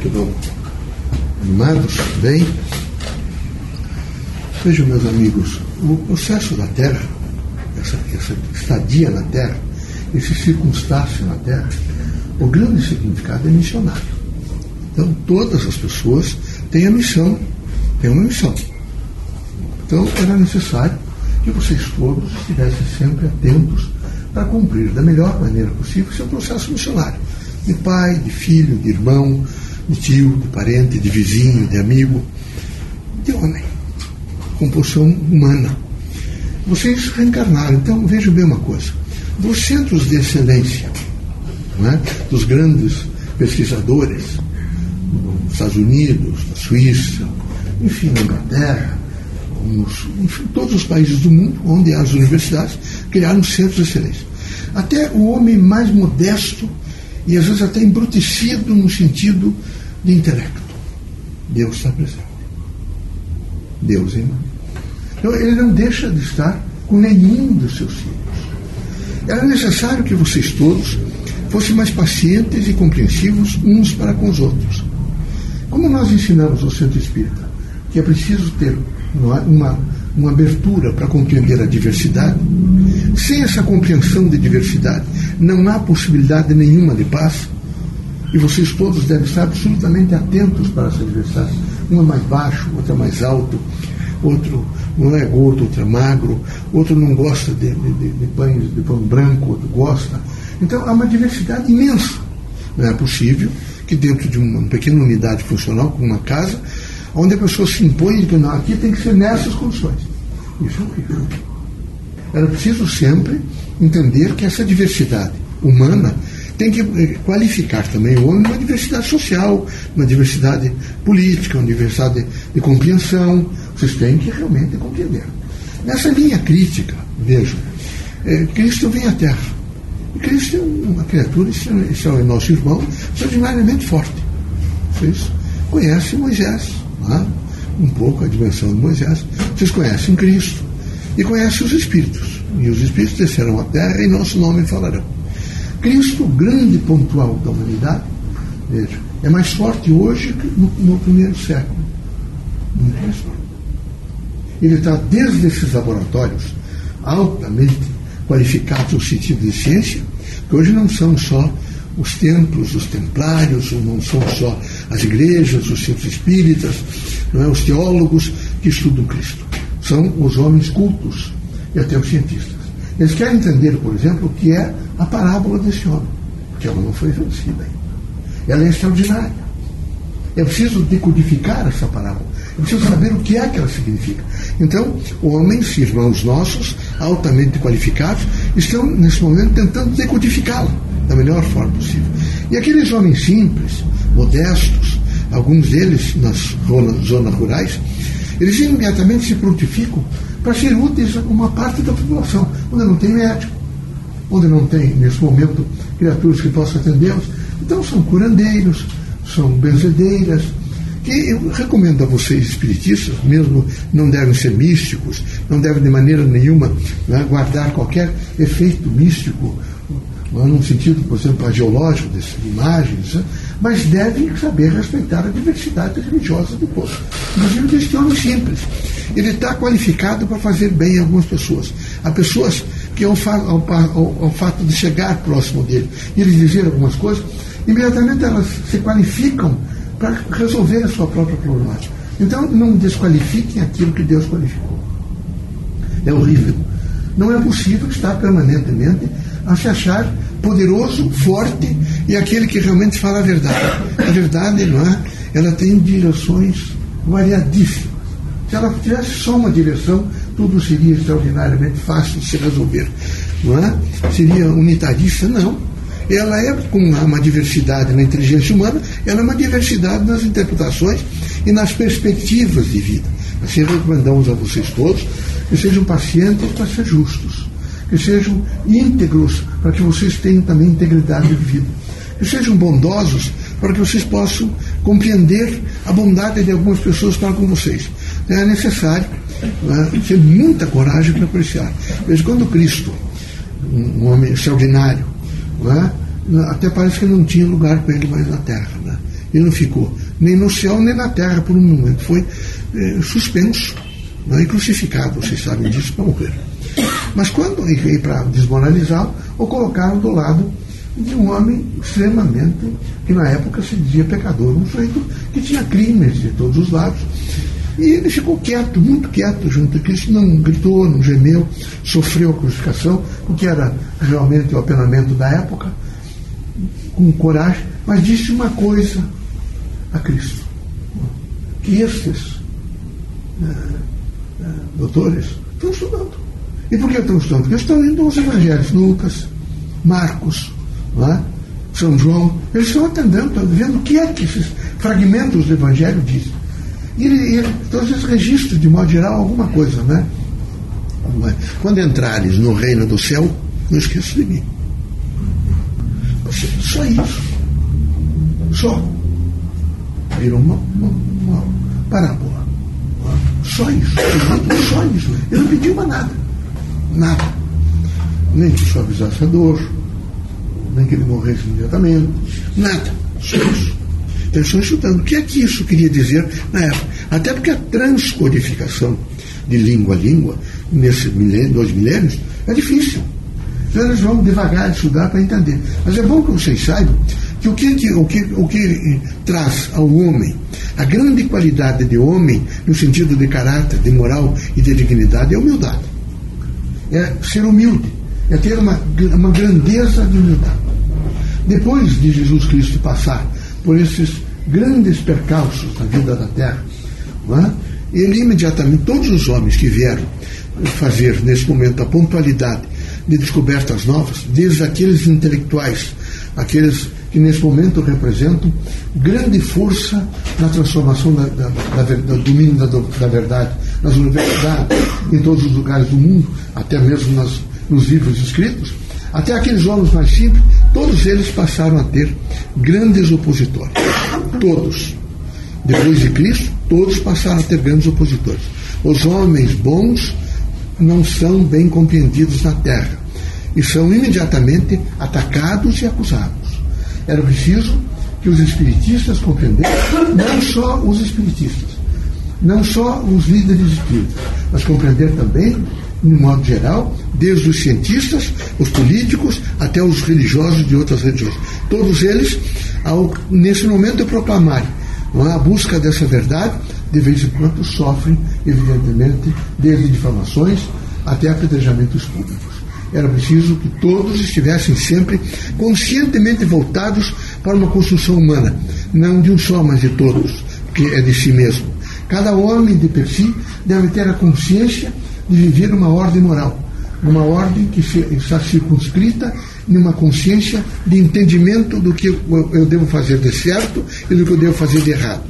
que vão animados bem. Vejam, meus amigos, o processo da Terra, essa, essa estadia na Terra, esse circunstácio na Terra, o grande significado é missionário. Então, todas as pessoas têm a missão, têm uma missão. Então, era necessário que vocês todos estivessem sempre atentos para cumprir da melhor maneira possível seu processo missionário. De pai, de filho, de irmão, de tio, de parente, de vizinho, de amigo, de homem. Compulsão humana. Vocês reencarnaram, então vejam bem uma coisa. Dos centros de excelência, é? dos grandes pesquisadores, nos Estados Unidos, na Suíça, enfim, na Inglaterra, nos, enfim, todos os países do mundo, onde há as universidades, criaram centros de excelência. Até o homem mais modesto e às vezes até embrutecido no sentido de intelecto. Deus está presente. Deus em Então ele não deixa de estar com nenhum dos seus filhos. Era necessário que vocês todos fossem mais pacientes e compreensivos uns para com os outros. Como nós ensinamos no centro espírita que é preciso ter uma, uma abertura para compreender a diversidade, sem essa compreensão de diversidade, não há possibilidade nenhuma de paz. E vocês todos devem estar absolutamente atentos para essa diversidade. Um é mais baixo, outro é mais alto, outro não é gordo, outro é magro, outro não gosta de, de, de, pães, de pão branco, outro gosta. Então há uma diversidade imensa. Não é possível que dentro de uma pequena unidade funcional, como uma casa, onde a pessoa se impõe que não, aqui tem que ser nessas condições. Isso é horrível. Era preciso sempre entender que essa diversidade humana tem que eh, qualificar também o homem uma diversidade social, uma diversidade política, uma diversidade de compreensão. Vocês têm que realmente compreender. Nessa linha crítica, vejam, é, Cristo vem à Terra. E Cristo é uma criatura, esse é o nosso irmão, extraordinariamente forte. Vocês conhecem Moisés, é? um pouco a dimensão de Moisés. Vocês conhecem Cristo e conhecem os Espíritos. E os Espíritos descerão à terra e nosso nome falarão. Cristo, grande pontual da humanidade, veja, é mais forte hoje que no, no primeiro século. Muito mais forte. Ele está desde esses laboratórios altamente qualificados no sentido de ciência, que hoje não são só os templos, os templários, não são só as igrejas, os centros espíritas, não é? os teólogos que estudam Cristo. São os homens cultos e até os cientistas. Eles querem entender, por exemplo, o que é a parábola desse homem, porque ela não foi vencida ainda. Ela é extraordinária. É preciso decodificar essa parábola. É preciso saber o que é que ela significa. Então, homens, irmãos nossos, altamente qualificados, estão, nesse momento, tentando decodificá-la da melhor forma possível. E aqueles homens simples, modestos, alguns deles nas zonas rurais, eles imediatamente se prontificam para ser úteis a uma parte da população, onde não tem médico, onde não tem, nesse momento, criaturas que possam atendê-los. Então são curandeiros, são benzedeiras, que eu recomendo a vocês, espiritistas, mesmo não devem ser místicos, não devem de maneira nenhuma né, guardar qualquer efeito místico num sentido, por exemplo, geológico dessas imagens, né? mas devem saber respeitar a diversidade religiosa do povo. Inclusive deste homem simples. Ele está qualificado para fazer bem a algumas pessoas. Há pessoas que, ao, ao, ao fato de chegar próximo dele e ele dizer algumas coisas, imediatamente elas se qualificam para resolver a sua própria problemática. Então, não desqualifiquem aquilo que Deus qualificou. É horrível. Não é possível estar permanentemente a se achar poderoso, forte e aquele que realmente fala a verdade. A verdade, não é? Ela tem direções variadíssimas. Se ela tivesse só uma direção, tudo seria extraordinariamente fácil de se resolver. Não é? Seria unitarista? Não. Ela é, com uma diversidade na inteligência humana, ela é uma diversidade nas interpretações e nas perspectivas de vida. Assim recomendamos a vocês todos que sejam pacientes para ser justos que sejam íntegros, para que vocês tenham também integridade de vida. Que sejam bondosos, para que vocês possam compreender a bondade de algumas pessoas para com vocês. É necessário né, ter muita coragem para apreciar. Veja, quando Cristo, um homem extraordinário, né, até parece que não tinha lugar para ele mais na terra. Né? Ele não ficou nem no céu nem na terra por um momento. Foi eh, suspenso né, e crucificado, vocês sabem disso, para morrer. Mas quando ele veio para desmoralizá-lo, o colocaram do lado de um homem extremamente, que na época se dizia pecador, um sujeito que tinha crimes de todos os lados. E ele ficou quieto, muito quieto junto a Cristo, não gritou, não gemeu, sofreu a crucificação, o que era realmente o apenamento da época, com coragem, mas disse uma coisa a Cristo: que estes é, é, doutores estão estudando. E por que estão estudando? Porque estão indo aos evangelhos, Lucas, Marcos, é? São João, eles estão atendendo, estão vendo o que é que esses fragmentos do evangelho dizem. E ele, ele, todos esses registros, de modo geral, alguma coisa, né? Quando entrares no reino do céu, não esqueça de mim. Só isso. Só. Virou uma, uma, uma parábola. Só isso. Só isso. Ele não pediu mais nada. Nada. Nem que suavizasse a dor, nem que ele morresse imediatamente. Nada. Só isso. Eles estão estudando. O que é que isso queria dizer na época? Até porque a transcodificação de língua a língua, nesse milênio, dois milênios, é difícil. Então eles vão devagar estudar para entender. Mas é bom que vocês saibam que o que, o que, o que traz ao homem a grande qualidade de homem, no sentido de caráter, de moral e de dignidade, é humildade. É ser humilde, é ter uma, uma grandeza de humildade. Depois de Jesus Cristo passar por esses grandes percalços na vida da terra, é? ele imediatamente, todos os homens que vieram fazer nesse momento a pontualidade de descobertas novas, desde aqueles intelectuais, aqueles que nesse momento representam grande força na transformação da, da, da, do domínio da, da, verdade nas universidades, em todos os lugares do mundo, até mesmo nas, nos livros escritos, até aqueles homens mais simples, todos eles passaram a ter grandes opositores. Todos. Depois de Cristo, todos passaram a ter grandes opositores. Os homens bons não são bem compreendidos na terra e são imediatamente atacados e acusados. Era preciso que os espiritistas compreendessem, não só os espiritistas, não só os líderes espíritas, mas compreender também, de modo geral, desde os cientistas, os políticos, até os religiosos de outras religiões. Todos eles, ao, nesse momento, proclamarem é? a busca dessa verdade, de vez em quando sofrem, evidentemente, desde difamações até apedrejamentos públicos. Era preciso que todos estivessem sempre conscientemente voltados para uma construção humana, não de um só, mas de todos, que é de si mesmo. Cada homem de per si deve ter a consciência de viver uma ordem moral, uma ordem que está circunscrita numa consciência de entendimento do que eu devo fazer de certo e do que eu devo fazer de errado.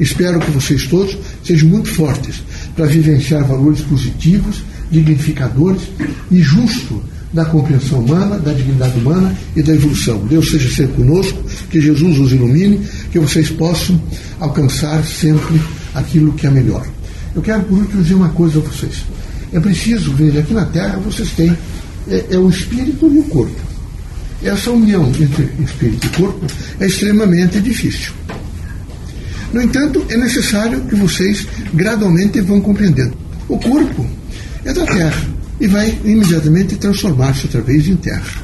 Espero que vocês todos sejam muito fortes para vivenciar valores positivos dignificadores e justo da compreensão humana, da dignidade humana e da evolução. Deus seja sempre conosco, que Jesus os ilumine, que vocês possam alcançar sempre aquilo que é melhor. Eu quero, por último, dizer uma coisa a vocês. É preciso ver, aqui na Terra vocês têm é, é o espírito e o corpo. Essa união entre espírito e corpo é extremamente difícil. No entanto, é necessário que vocês gradualmente vão compreendendo. O corpo é da terra e vai imediatamente transformar-se outra vez em terra.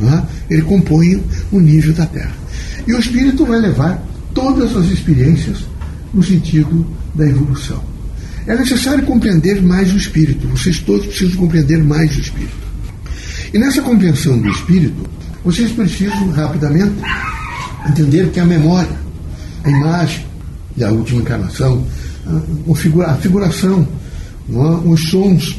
É? Ele compõe o nível da terra. E o espírito vai levar todas as experiências no sentido da evolução. É necessário compreender mais o espírito. Vocês todos precisam compreender mais o espírito. E nessa compreensão do espírito, vocês precisam rapidamente entender que a memória, a imagem da última encarnação, a figuração os sons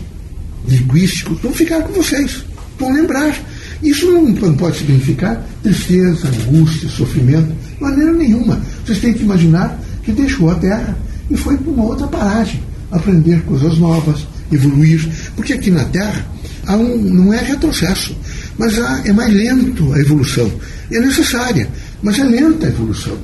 linguísticos vão ficar com vocês, vão lembrar. Isso não, não pode significar tristeza, angústia, sofrimento, de maneira nenhuma. Vocês têm que imaginar que deixou a Terra e foi para uma outra paragem, aprender coisas novas, evoluir. Porque aqui na Terra há um, não é retrocesso, mas há, é mais lento a evolução. É necessária, mas é lenta a evolução.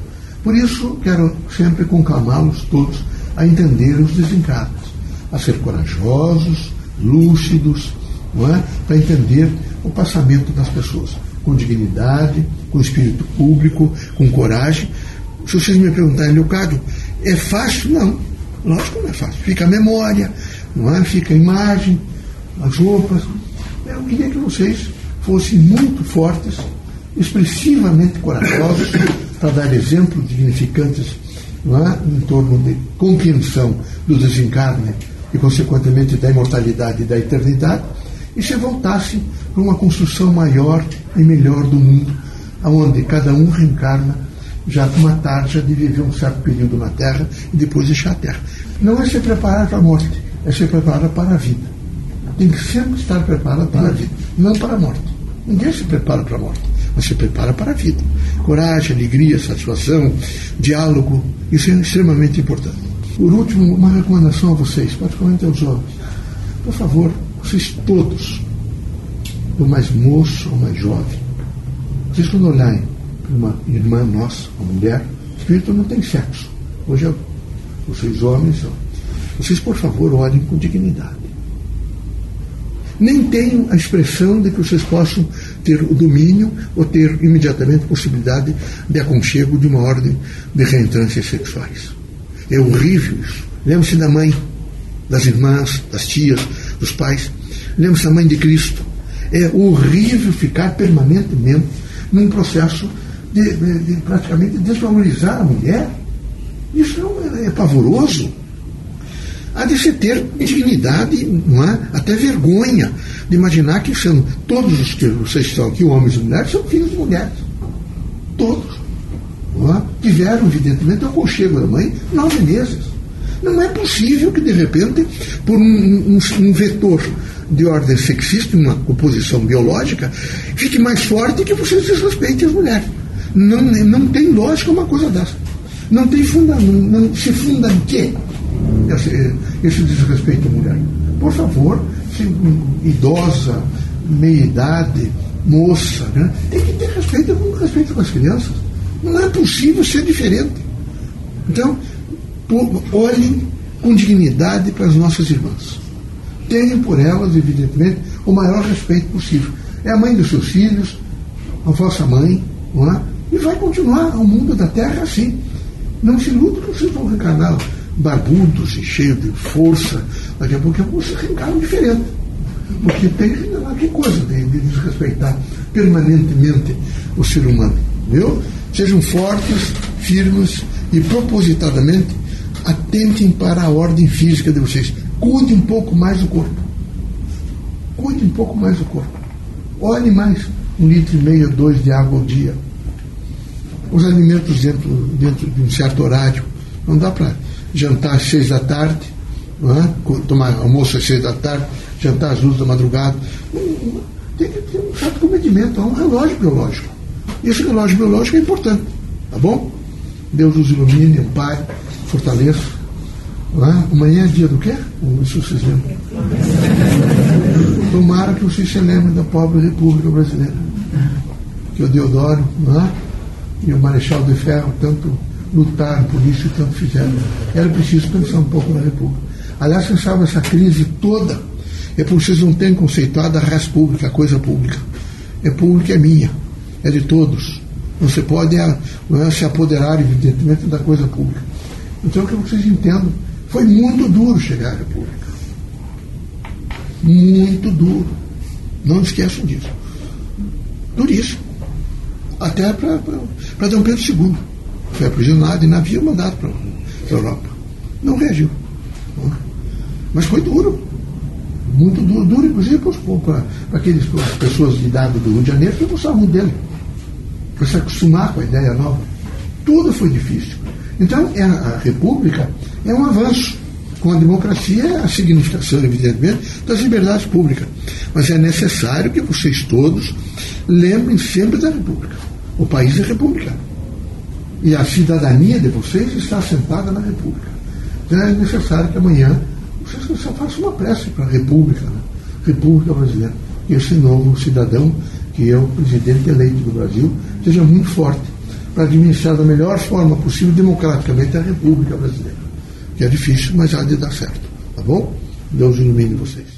Por isso, quero sempre conclamá-los todos a entender os desencarnos a ser corajosos, lúcidos, é? para entender o passamento das pessoas, com dignidade, com espírito público, com coragem, Se vocês me perguntarem, Leocádio, é fácil? Não. Lógico que não é fácil. Fica a memória, não é? fica a imagem, as roupas. Eu queria que vocês fossem muito fortes, expressivamente corajosos, para dar exemplos dignificantes é? em torno de compreensão do desencarne e, consequentemente, da imortalidade e da eternidade, e se voltasse para uma construção maior e melhor do mundo, onde cada um reencarna já com uma tarja de viver um certo período na Terra e depois deixar a Terra. Não é se preparar para a morte, é se preparar para a vida. Tem que sempre estar preparado para a vida, não para a morte. Ninguém se prepara para a morte, mas se prepara para a vida. Coragem, alegria, satisfação, diálogo, isso é extremamente importante. Por último, uma recomendação a vocês, particularmente aos jovens. Por favor, vocês todos, o mais moço ou mais jovem, vocês quando olharem uma irmã nossa, uma mulher, espírito não tem sexo. Hoje, vocês homens, vocês por favor olhem com dignidade. Nem tenham a expressão de que vocês possam ter o domínio ou ter imediatamente possibilidade de aconchego de uma ordem de reentrâncias sexuais. É horrível isso. Lembre-se da mãe, das irmãs, das tias, dos pais. Lembre-se da mãe de Cristo. É horrível ficar permanentemente num processo de, de, de praticamente desvalorizar a mulher. Isso é, é pavoroso. Há de se ter dignidade, não é? até vergonha, de imaginar que são todos os que vocês estão aqui, homens e mulheres, são filhos de mulheres. Todos. Não é? Tiveram, evidentemente, o aconchego da mãe nove meses. Não é possível que, de repente, por um, um, um vetor de ordem sexista, uma composição biológica, fique mais forte que vocês desrespeitem as mulheres. Não, não tem lógica uma coisa dessa. Não tem fundamento. Não, se funda em quê? Esse, esse desrespeito à mulher. Por favor, se, idosa, meia-idade, moça, né? tem que ter respeito com respeito com as crianças. Não é possível ser diferente. Então, olhem com dignidade para as nossas irmãs tenham por elas, evidentemente, o maior respeito possível. É a mãe dos seus filhos, a vossa mãe, não é? E vai continuar o mundo da Terra assim. Não se ilude que vocês vão reencarnar barbudos e cheios de força. Daqui a pouco vocês reencarnam diferente. Porque tem que coisa de, de desrespeitar permanentemente o ser humano. Viu? Sejam fortes, firmes e propositadamente atentem para a ordem física de vocês. Cuide um pouco mais do corpo. Cuide um pouco mais do corpo. Olhe mais um litro e meio, dois de água ao dia. Os alimentos dentro, dentro de um certo horário. Não dá para jantar às seis da tarde, é? tomar almoço às seis da tarde, jantar às duas da madrugada. Tem que ter um certo comedimento, há um relógio biológico. E esse relógio biológico é importante, tá bom? Deus os ilumine, Pai, fortaleça Lá, amanhã é dia do quê? Isso vocês lembram? Tomara que vocês se lembrem da pobre República Brasileira. Que o Deodoro é? E o Marechal de Ferro tanto lutaram por isso e tanto fizeram. Era preciso pensar um pouco na República. Aliás, sabe essa crise toda é porque vocês não têm conceituado a res pública, a coisa pública. É pública, é minha, é de todos. Você pode é, se apoderar, evidentemente, da coisa pública. Então, que vocês entendam foi muito duro chegar à República. Muito duro. Não esqueçam disso. Duríssimo. Até para Dom Pedro II. Foi aprisionado em navio mandado para a Europa. Não reagiu. Mas foi duro. Muito duro, duro inclusive para aquelas pessoas de idade do Rio de Janeiro que gostavam dele. Para se acostumar com a ideia nova. Tudo foi difícil. Então, é a República é um avanço. Com a democracia, a significação, evidentemente, das liberdades públicas. Mas é necessário que vocês todos lembrem sempre da República. O país é republicano. E a cidadania de vocês está assentada na República. Então é necessário que amanhã vocês façam uma prece para a República, né? República Brasileira. Que esse novo cidadão, que é o presidente eleito do Brasil, seja muito forte para administrar da melhor forma possível, democraticamente, a República Brasileira. Que é difícil, mas há de dar certo. Tá bom? Deus ilumine vocês.